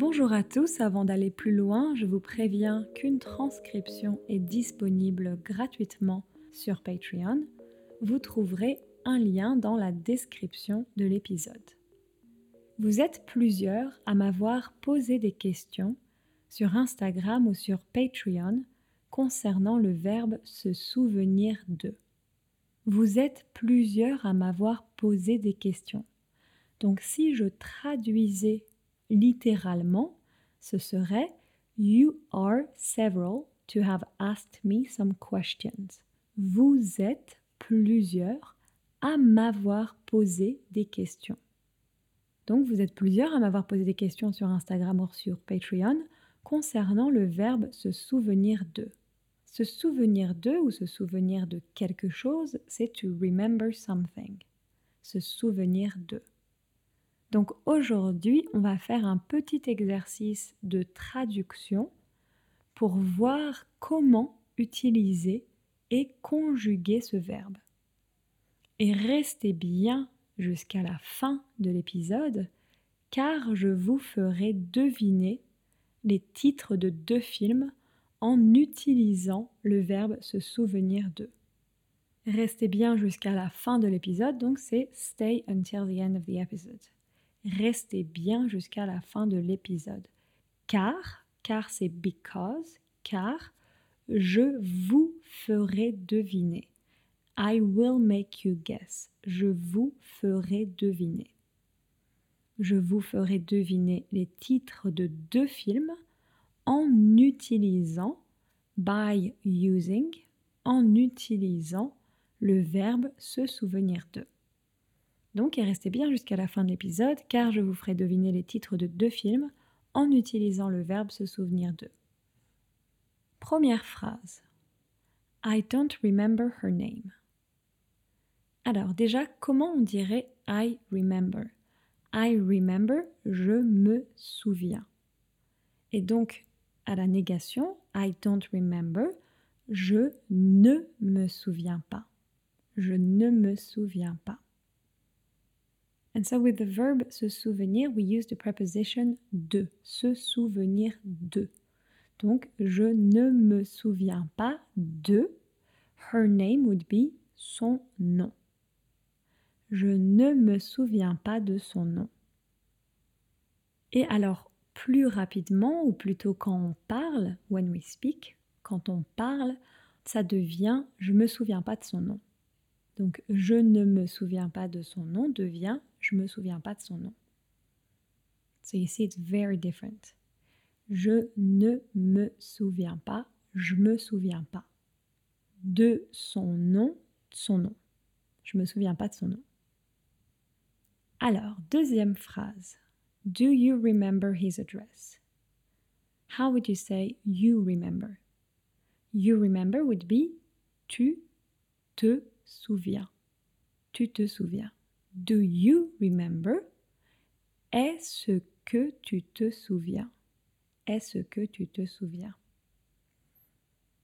Bonjour à tous, avant d'aller plus loin, je vous préviens qu'une transcription est disponible gratuitement sur Patreon. Vous trouverez un lien dans la description de l'épisode. Vous êtes plusieurs à m'avoir posé des questions sur Instagram ou sur Patreon concernant le verbe se souvenir de. Vous êtes plusieurs à m'avoir posé des questions. Donc si je traduisais littéralement, ce serait You are several to have asked me some questions. Vous êtes plusieurs à m'avoir posé des questions. Donc vous êtes plusieurs à m'avoir posé des questions sur Instagram ou sur Patreon concernant le verbe se souvenir de. Se souvenir de ou se souvenir de quelque chose, c'est to remember something. Se souvenir de. Donc aujourd'hui, on va faire un petit exercice de traduction pour voir comment utiliser et conjuguer ce verbe. Et restez bien jusqu'à la fin de l'épisode car je vous ferai deviner les titres de deux films en utilisant le verbe se souvenir de. Restez bien jusqu'à la fin de l'épisode, donc c'est stay until the end of the episode. Restez bien jusqu'à la fin de l'épisode. Car, car c'est because, car je vous ferai deviner. I will make you guess. Je vous ferai deviner. Je vous ferai deviner les titres de deux films en utilisant by using, en utilisant le verbe se souvenir de. Donc, restez bien jusqu'à la fin de l'épisode car je vous ferai deviner les titres de deux films en utilisant le verbe se souvenir de. Première phrase. I don't remember her name. Alors déjà, comment on dirait I remember? I remember, je me souviens. Et donc, à la négation, I don't remember, je ne me souviens pas. Je ne me souviens pas. And so with the verb se souvenir, we use the preposition de, se souvenir de. Donc, je ne me souviens pas de. Her name would be son nom. Je ne me souviens pas de son nom. Et alors, plus rapidement, ou plutôt quand on parle, when we speak, quand on parle, ça devient je me souviens pas de son nom. Donc je ne me souviens pas de son nom devient je me souviens pas de son nom. So you see it's very different. Je ne me souviens pas, je me souviens pas. De son nom, son nom. Je me souviens pas de son nom. Alors, deuxième phrase. Do you remember his address? How would you say you remember? You remember would be tu te souviens. Tu te souviens. Do you remember? Est-ce que tu te souviens? Est-ce que tu te souviens?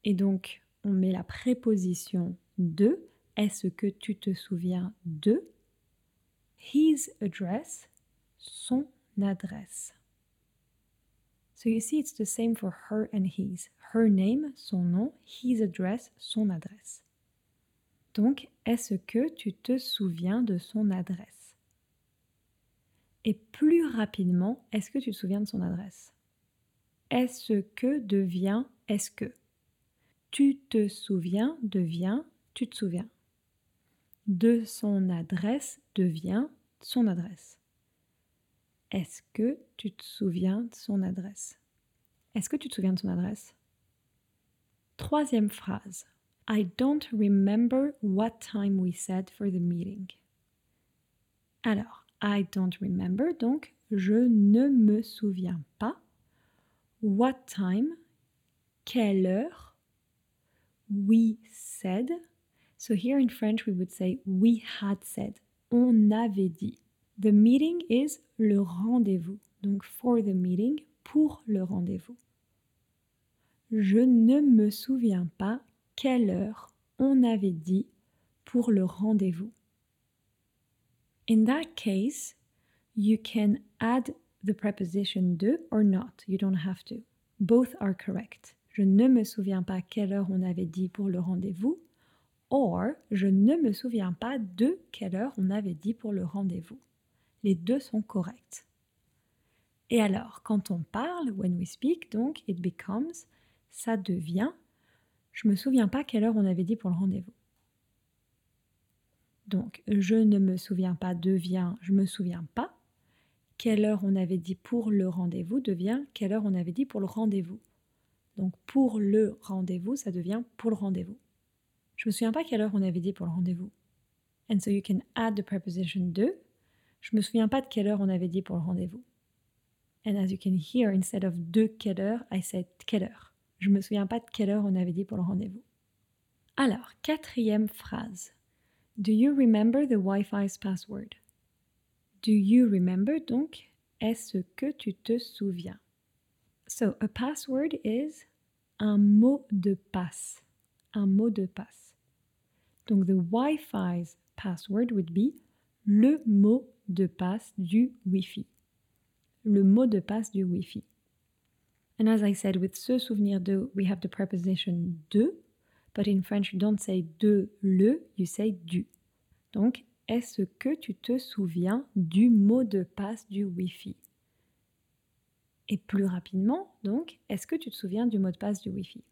Et donc, on met la préposition de. Est-ce que tu te souviens de? His address, son adresse. So you see, it's the same for her and his. Her name, son nom, his address, son adresse. Donc, est-ce que tu te souviens de son adresse? Et plus rapidement, est-ce que tu te souviens de son adresse? Est-ce que devient est-ce que? Tu te souviens devient tu te souviens. De son adresse devient son adresse. Est-ce que tu te souviens de son adresse? Est-ce que tu te souviens de son adresse? Troisième phrase. I don't remember what time we said for the meeting. Alors, I don't remember, donc je ne me souviens pas. What time Quelle heure We said. So here in French we would say we had said. On avait dit. The meeting is le rendez-vous. Donc for the meeting, pour le rendez-vous. Je ne me souviens pas quelle heure on avait dit pour le rendez-vous. In that case, you can add the preposition de or not. You don't have to. Both are correct. Je ne me souviens pas quelle heure on avait dit pour le rendez-vous. Or, je ne me souviens pas de quelle heure on avait dit pour le rendez-vous. Les deux sont corrects. Et alors, quand on parle, when we speak, donc, it becomes, ça devient, je me souviens pas quelle heure on avait dit pour le rendez-vous. Donc, je ne me souviens pas devient, je me souviens pas quelle heure on avait dit pour le rendez-vous devient quelle heure on avait dit pour le rendez-vous. Donc pour le rendez-vous, ça devient pour le rendez-vous. Je me souviens pas quelle heure on avait dit pour le rendez-vous. And so you can add the preposition de. Je me souviens pas de quelle heure on avait dit pour le rendez-vous. And as you can hear, instead of de quelle heure, I said quelle heure. Je me souviens pas de quelle heure on avait dit pour le rendez-vous. Alors, quatrième phrase. Do you remember the Wi-Fi's password? Do you remember donc est-ce que tu te souviens? So a password is un mot de passe. Un mot de passe. Donc the Wi-Fi's password would be le mot de passe du Wi-Fi. Le mot de passe du Wi-Fi. And as I said, with se souvenir de, we have the preposition de, but in French you don't say de le, you say du. Donc est-ce que tu te souviens du mot de passe du Wi-Fi? Et plus rapidement, donc, est-ce que tu te souviens du mot de passe du Wi-Fi?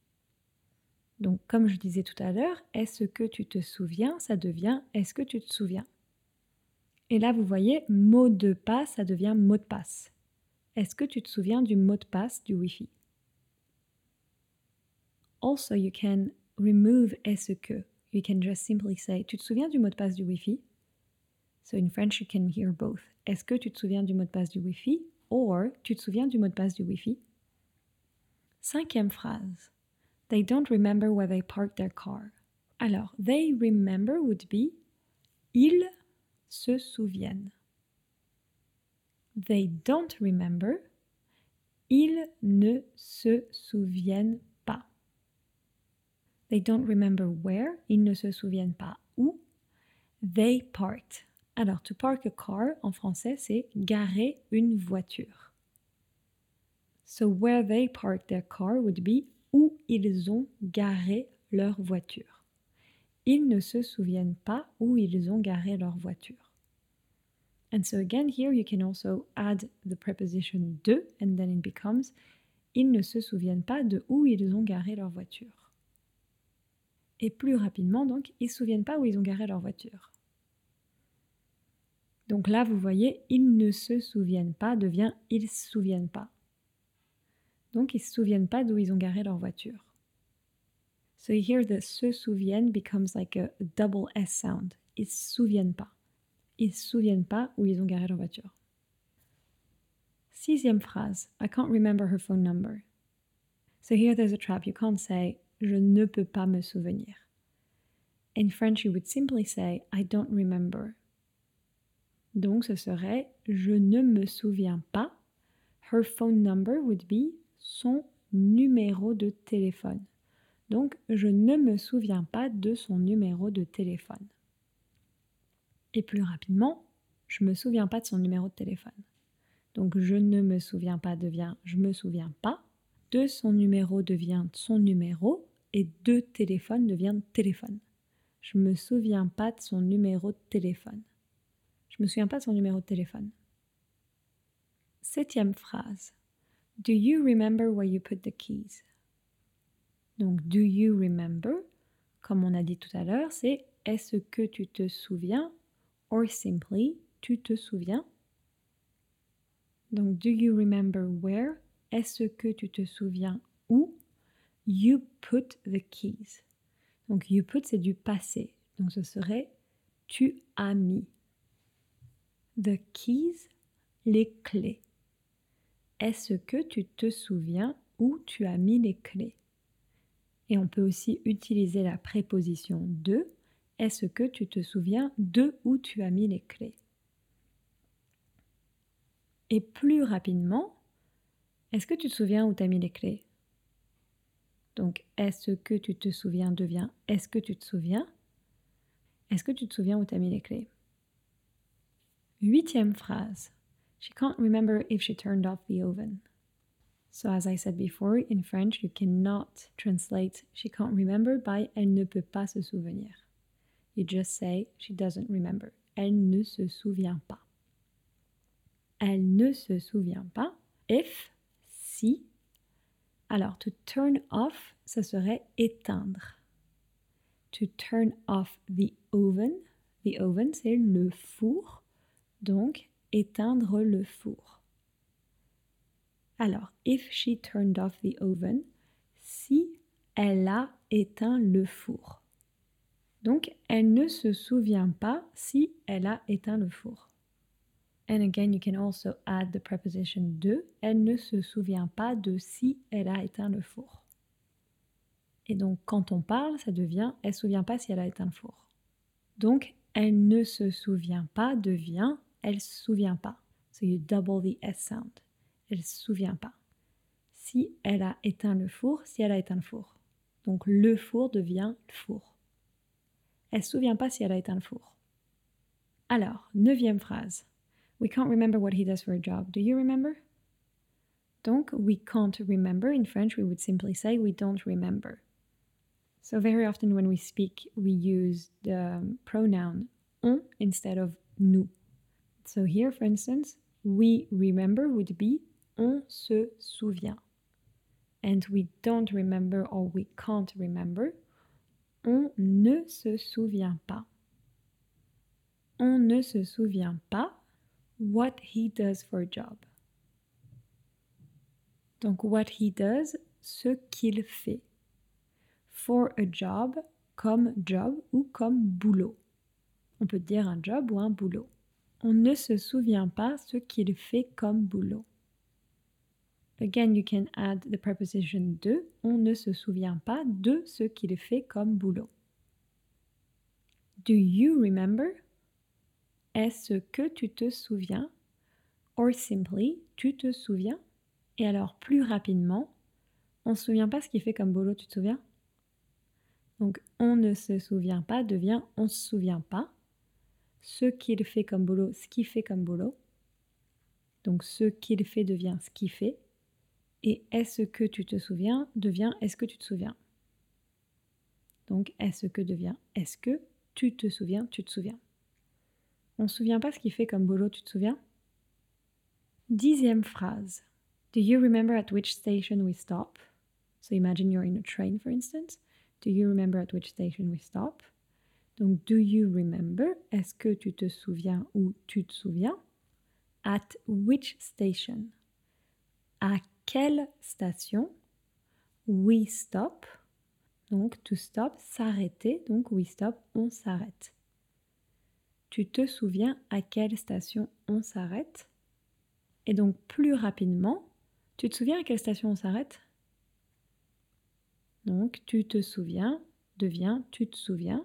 Donc, comme je disais tout à l'heure, est-ce que tu te souviens Ça devient est-ce que tu te souviens? Et là, vous voyez, mot de passe, ça devient mot de passe. Est-ce que tu te souviens du mot de passe du Wi-Fi? Also, you can remove est-ce que. You can just simply say, tu te souviens du mot de passe du Wi-Fi? So in French, you can hear both. Est-ce que tu te souviens du mot de passe du Wi-Fi? Or tu te souviens du mot de passe du Wi-Fi? Cinquième phrase. They don't remember where they parked their car. Alors, they remember would be ils se souviennent. They don't remember. Ils ne se souviennent pas. They don't remember where. Ils ne se souviennent pas où. They parked. Alors, to park a car en français, c'est garer une voiture. So, where they park their car would be où ils ont garé leur voiture. Ils ne se souviennent pas où ils ont garé leur voiture. And so again, here you can also add the preposition de, and then it becomes ils ne se souviennent pas de où ils ont garé leur voiture. Et plus rapidement, donc, ils ne se souviennent pas où ils ont garé leur voiture. Donc là, vous voyez, ils ne se souviennent pas devient ils ne se souviennent pas. Donc ils ne se souviennent pas d'où ils ont garé leur voiture. So here the se souviennent becomes like a, double S sound. Ils se souviennent pas. Ils se souviennent pas où ils ont garé leur voiture. Sixième phrase. I can't remember her phone number. So here there's a trap. You can't say je ne peux pas me souvenir. In French, you would simply say I don't remember. Donc ce serait je ne me souviens pas. Her phone number would be son numéro de téléphone. Donc je ne me souviens pas de son numéro de téléphone. Et plus rapidement, je me souviens pas de son numéro de téléphone. Donc je ne me souviens pas devient je me souviens pas. De son numéro devient son numéro et de téléphone devient téléphone. Je me souviens pas de son numéro de téléphone. Je me souviens pas de son numéro de téléphone. Septième phrase. Do you remember where you put the keys? Donc, do you remember, comme on a dit tout à l'heure, c'est est-ce que tu te souviens? Or simply, tu te souviens? Donc, do you remember where? Est-ce que tu te souviens où? You put the keys. Donc, you put, c'est du passé. Donc, ce serait tu as mis. The keys, les clés. Est-ce que tu te souviens où tu as mis les clés? Et on peut aussi utiliser la préposition de. Est-ce que tu te souviens de où tu as mis les clés? Et plus rapidement, est-ce que tu te souviens où tu as mis les clés? Donc, est-ce que tu te souviens devient est-ce que tu te souviens? Est-ce que tu te souviens où tu as mis les clés? Huitième phrase. She can't remember if she turned off the oven. So, as I said before, in French, you cannot translate she can't remember by elle ne peut pas se souvenir. You just say she doesn't remember. Elle ne se souvient pas. Elle ne se souvient pas. If, si. Alors, to turn off, ça serait éteindre. To turn off the oven. The oven, c'est le four. Donc, éteindre le four. Alors, if she turned off the oven, si elle a éteint le four. Donc, elle ne se souvient pas si elle a éteint le four. And again, you can also add the preposition de. Elle ne se souvient pas de si elle a éteint le four. Et donc, quand on parle, ça devient elle ne se souvient pas si elle a éteint le four. Donc, elle ne se souvient pas devient elle se souvient pas. So you double the S sound. Elle se souvient pas. Si elle a éteint le four, si elle a éteint le four. Donc le four devient le four. Elle se souvient pas si elle a éteint le four. Alors, neuvième phrase. We can't remember what he does for a job. Do you remember? Donc, we can't remember. In French, we would simply say we don't remember. So, very often when we speak, we use the pronoun on instead of nous. So, here, for instance, we remember would be on se souvient. And we don't remember or we can't remember. On ne se souvient pas. On ne se souvient pas what he does for a job. Donc, what he does, ce qu'il fait. For a job, comme job ou comme boulot. On peut dire un job ou un boulot. On ne se souvient pas ce qu'il fait comme boulot. Again, you can add the preposition de. On ne se souvient pas de ce qu'il fait comme boulot. Do you remember? Est-ce que tu te souviens? Or simply, tu te souviens? Et alors, plus rapidement, on ne se souvient pas ce qu'il fait comme boulot, tu te souviens? Donc, on ne se souvient pas devient on se souvient pas. Ce qu'il fait comme boulot, ce qu'il fait comme boulot. Donc, ce qu'il fait devient ce qu'il fait. Et est-ce que tu te souviens devient est-ce que tu te souviens? Donc est-ce que devient est-ce que tu te souviens, tu te souviens? On ne se souvient pas ce qu'il fait comme boulot, tu te souviens? Dixième phrase. Do you remember at which station we stop? So imagine you're in a train, for instance. Do you remember at which station we stop? Donc, do you remember? Est-ce que tu te souviens ou tu te souviens? At which station? Quelle station We stop. Donc to stop, s'arrêter. Donc we stop, on s'arrête. Tu te souviens à quelle station on s'arrête? Et donc plus rapidement, tu te souviens à quelle station on s'arrête? Donc tu te souviens devient tu te souviens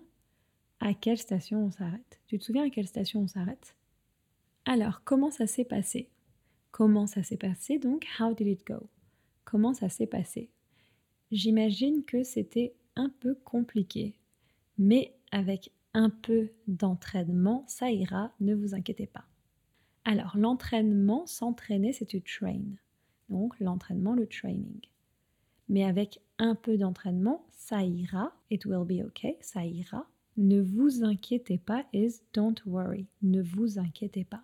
à quelle station on s'arrête. Tu te souviens à quelle station on s'arrête? Alors comment ça s'est passé? Comment ça s'est passé donc? How did it go? Comment ça s'est passé? J'imagine que c'était un peu compliqué, mais avec un peu d'entraînement, ça ira, ne vous inquiétez pas. Alors, l'entraînement, s'entraîner, c'est to train. Donc, l'entraînement, le training. Mais avec un peu d'entraînement, ça ira. It will be okay, ça ira. Ne vous inquiétez pas is don't worry. Ne vous inquiétez pas.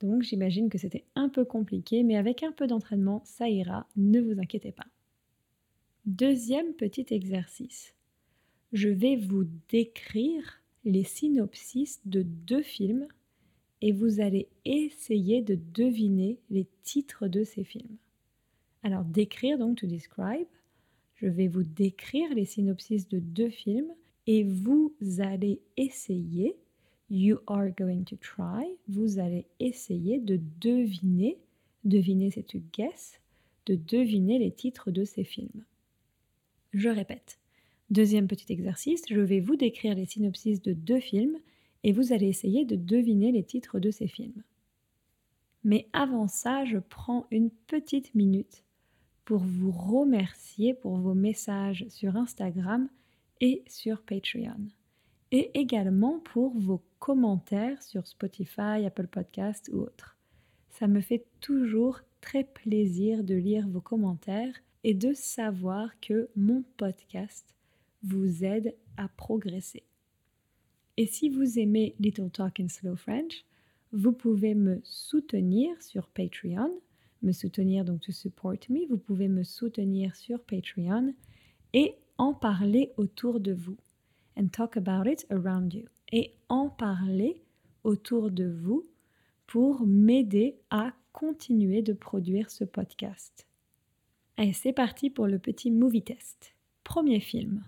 Donc j'imagine que c'était un peu compliqué, mais avec un peu d'entraînement, ça ira, ne vous inquiétez pas. Deuxième petit exercice. Je vais vous décrire les synopsis de deux films et vous allez essayer de deviner les titres de ces films. Alors décrire, donc to describe, je vais vous décrire les synopsis de deux films et vous allez essayer You are going to try. Vous allez essayer de deviner, deviner c'est to guess, de deviner les titres de ces films. Je répète. Deuxième petit exercice, je vais vous décrire les synopsis de deux films et vous allez essayer de deviner les titres de ces films. Mais avant ça, je prends une petite minute pour vous remercier pour vos messages sur Instagram et sur Patreon et également pour vos commentaires sur Spotify, Apple Podcast ou autres. Ça me fait toujours très plaisir de lire vos commentaires et de savoir que mon podcast vous aide à progresser. Et si vous aimez Little Talk in Slow French, vous pouvez me soutenir sur Patreon, me soutenir donc to support me, vous pouvez me soutenir sur Patreon et en parler autour de vous. And talk about it around you. Et en parler autour de vous pour m'aider à continuer de produire ce podcast. Allez, c'est parti pour le petit movie test. Premier film.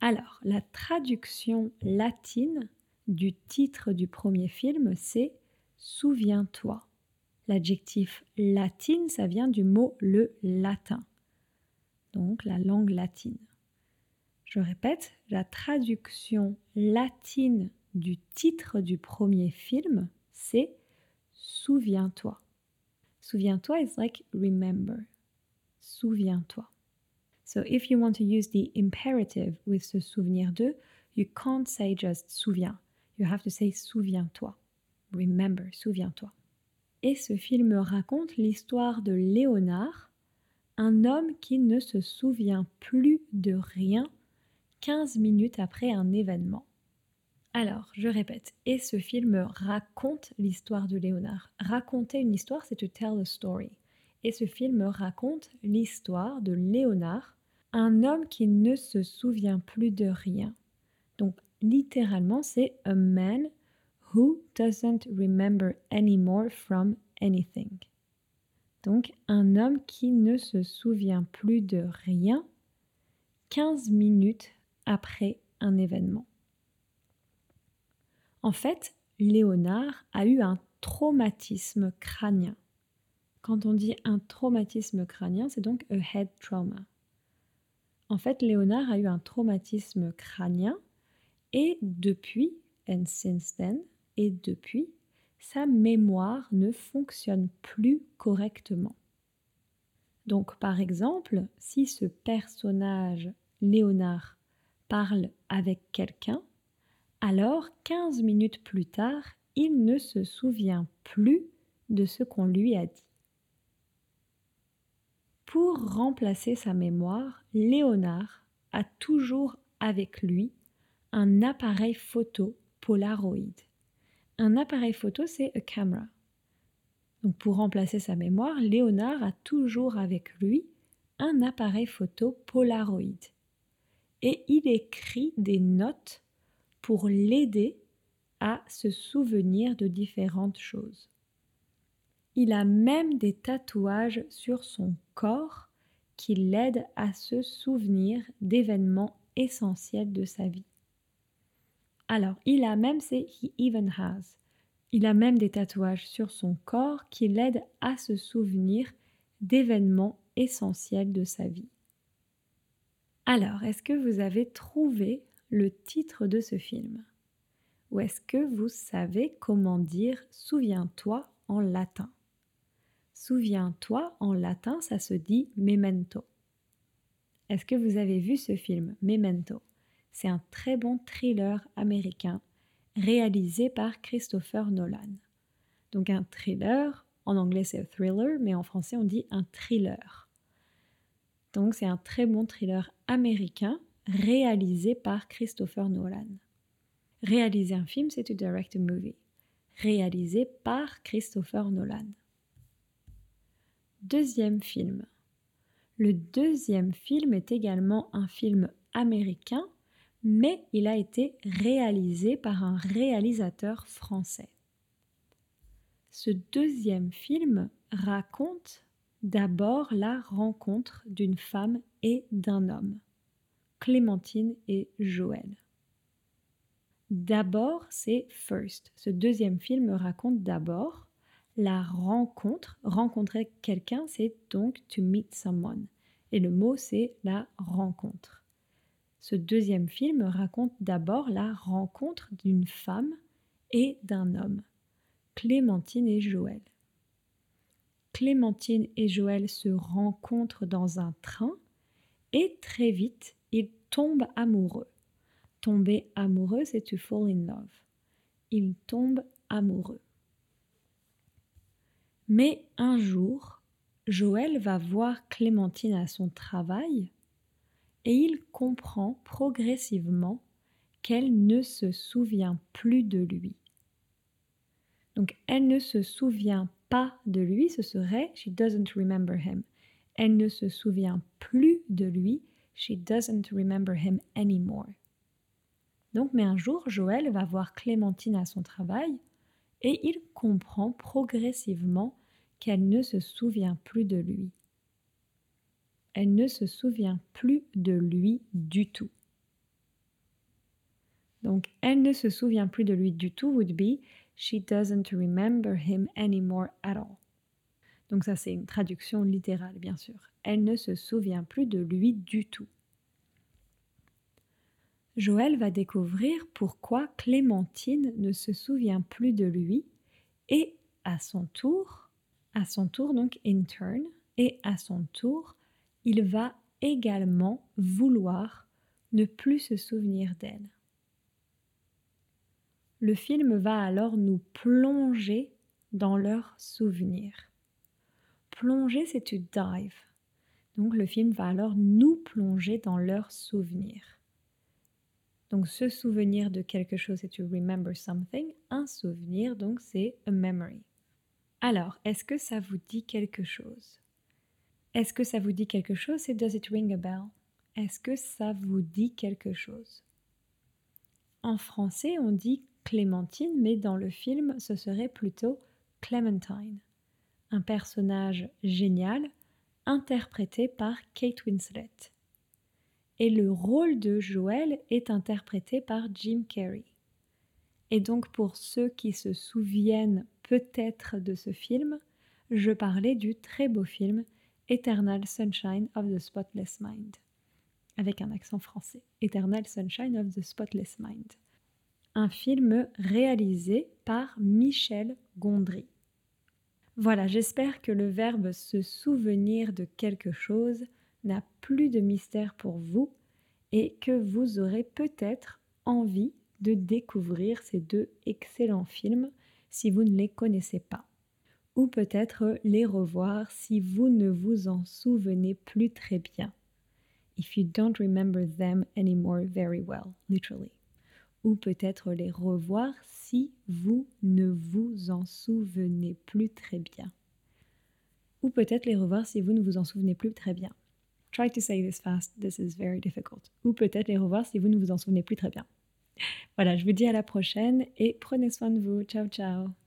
Alors, la traduction latine du titre du premier film, c'est Souviens-toi. L'adjectif latine, ça vient du mot le latin, donc la langue latine. Je répète, la traduction latine du titre du premier film, c'est Souviens-toi. Souviens-toi is like remember. Souviens-toi. So if you want to use the imperative with se souvenir de, you can't say just souviens. You have to say souviens-toi. Remember, souviens-toi. Et ce film raconte l'histoire de Léonard, un homme qui ne se souvient plus de rien 15 minutes après un événement. Alors, je répète, et ce film raconte l'histoire de Léonard. Raconter une histoire, c'est to tell a story. Et ce film raconte l'histoire de Léonard, un homme qui ne se souvient plus de rien. Donc, littéralement, c'est a man who doesn't remember anymore from anything. Donc, un homme qui ne se souvient plus de rien 15 minutes après un événement. En fait, Léonard a eu un traumatisme crânien. Quand on dit un traumatisme crânien, c'est donc a head trauma. En fait, Léonard a eu un traumatisme crânien et depuis, and since then, et depuis, sa mémoire ne fonctionne plus correctement. Donc, par exemple, si ce personnage, Léonard, parle avec quelqu'un, alors, 15 minutes plus tard, il ne se souvient plus de ce qu'on lui a dit. Pour remplacer sa mémoire, Léonard a toujours avec lui un appareil photo Polaroid. Un appareil photo, c'est a camera. Donc pour remplacer sa mémoire, Léonard a toujours avec lui un appareil photo Polaroid. Et il écrit des notes pour l'aider à se souvenir de différentes choses. Il a même des tatouages sur son corps qui l'aident à se souvenir d'événements essentiels de sa vie. Alors, il a même, c'est he even has. Il a même des tatouages sur son corps qui l'aident à se souvenir d'événements essentiels de sa vie. Alors, est-ce que vous avez trouvé le titre de ce film? Ou est-ce que vous savez comment dire souviens-toi en latin? Souviens-toi en latin, ça se dit memento. Est-ce que vous avez vu ce film, Memento C'est un très bon thriller américain réalisé par Christopher Nolan. Donc un thriller, en anglais c'est thriller, mais en français on dit un thriller. Donc c'est un très bon thriller américain réalisé par Christopher Nolan. Réaliser un film, c'est to direct a movie. Réalisé par Christopher Nolan. Deuxième film. Le deuxième film est également un film américain, mais il a été réalisé par un réalisateur français. Ce deuxième film raconte d'abord la rencontre d'une femme et d'un homme. Clémentine et Joël. D'abord, c'est First. Ce deuxième film raconte d'abord la rencontre. Rencontrer quelqu'un, c'est donc to meet someone. Et le mot, c'est la rencontre. Ce deuxième film raconte d'abord la rencontre d'une femme et d'un homme, Clémentine et Joël. Clémentine et Joël se rencontrent dans un train et très vite, il tombe amoureux. Tomber amoureux, c'est to fall in love. Il tombe amoureux. Mais un jour, Joël va voir Clémentine à son travail et il comprend progressivement qu'elle ne se souvient plus de lui. Donc elle ne se souvient de lui, ce serait she doesn't remember him. Elle ne se souvient plus de lui, she doesn't remember him anymore. Donc mais un jour, Joël va voir Clémentine à son travail et il comprend progressivement qu'elle ne se souvient plus de lui. Elle ne se souvient plus de lui du tout. Donc, elle ne se souvient plus de lui du tout would be She doesn't remember him anymore at all. Donc ça c'est une traduction littérale bien sûr. Elle ne se souvient plus de lui du tout. Joël va découvrir pourquoi Clémentine ne se souvient plus de lui et à son tour, à son tour donc in turn, et à son tour, il va également vouloir ne plus se souvenir d'elle. Le film va alors nous plonger dans leurs souvenirs. Plonger, c'est to dive. Donc le film va alors nous plonger dans leurs souvenirs. Donc se souvenir de quelque chose, c'est to remember something. Un souvenir, donc c'est a memory. Alors, est-ce que ça vous dit quelque chose? Est-ce que ça vous dit quelque chose? C'est does it ring a bell? Est-ce que ça vous dit quelque chose? En français, on dit Clémentine, mais dans le film, ce serait plutôt Clementine, un personnage génial interprété par Kate Winslet. Et le rôle de Joël est interprété par Jim Carrey. Et donc pour ceux qui se souviennent peut-être de ce film, je parlais du très beau film Eternal Sunshine of the Spotless Mind, avec un accent français. Eternal Sunshine of the Spotless Mind un film réalisé par Michel Gondry. Voilà, j'espère que le verbe se souvenir de quelque chose n'a plus de mystère pour vous et que vous aurez peut-être envie de découvrir ces deux excellents films si vous ne les connaissez pas. Ou peut-être les revoir si vous ne vous en souvenez plus très bien. If you don't remember them anymore very well, literally ou peut-être les revoir si vous ne vous en souvenez plus très bien. Ou peut-être les revoir si vous ne vous en souvenez plus très bien. Try to say this fast, this is very difficult. Ou peut-être les revoir si vous ne vous en souvenez plus très bien. Voilà, je vous dis à la prochaine et prenez soin de vous. Ciao ciao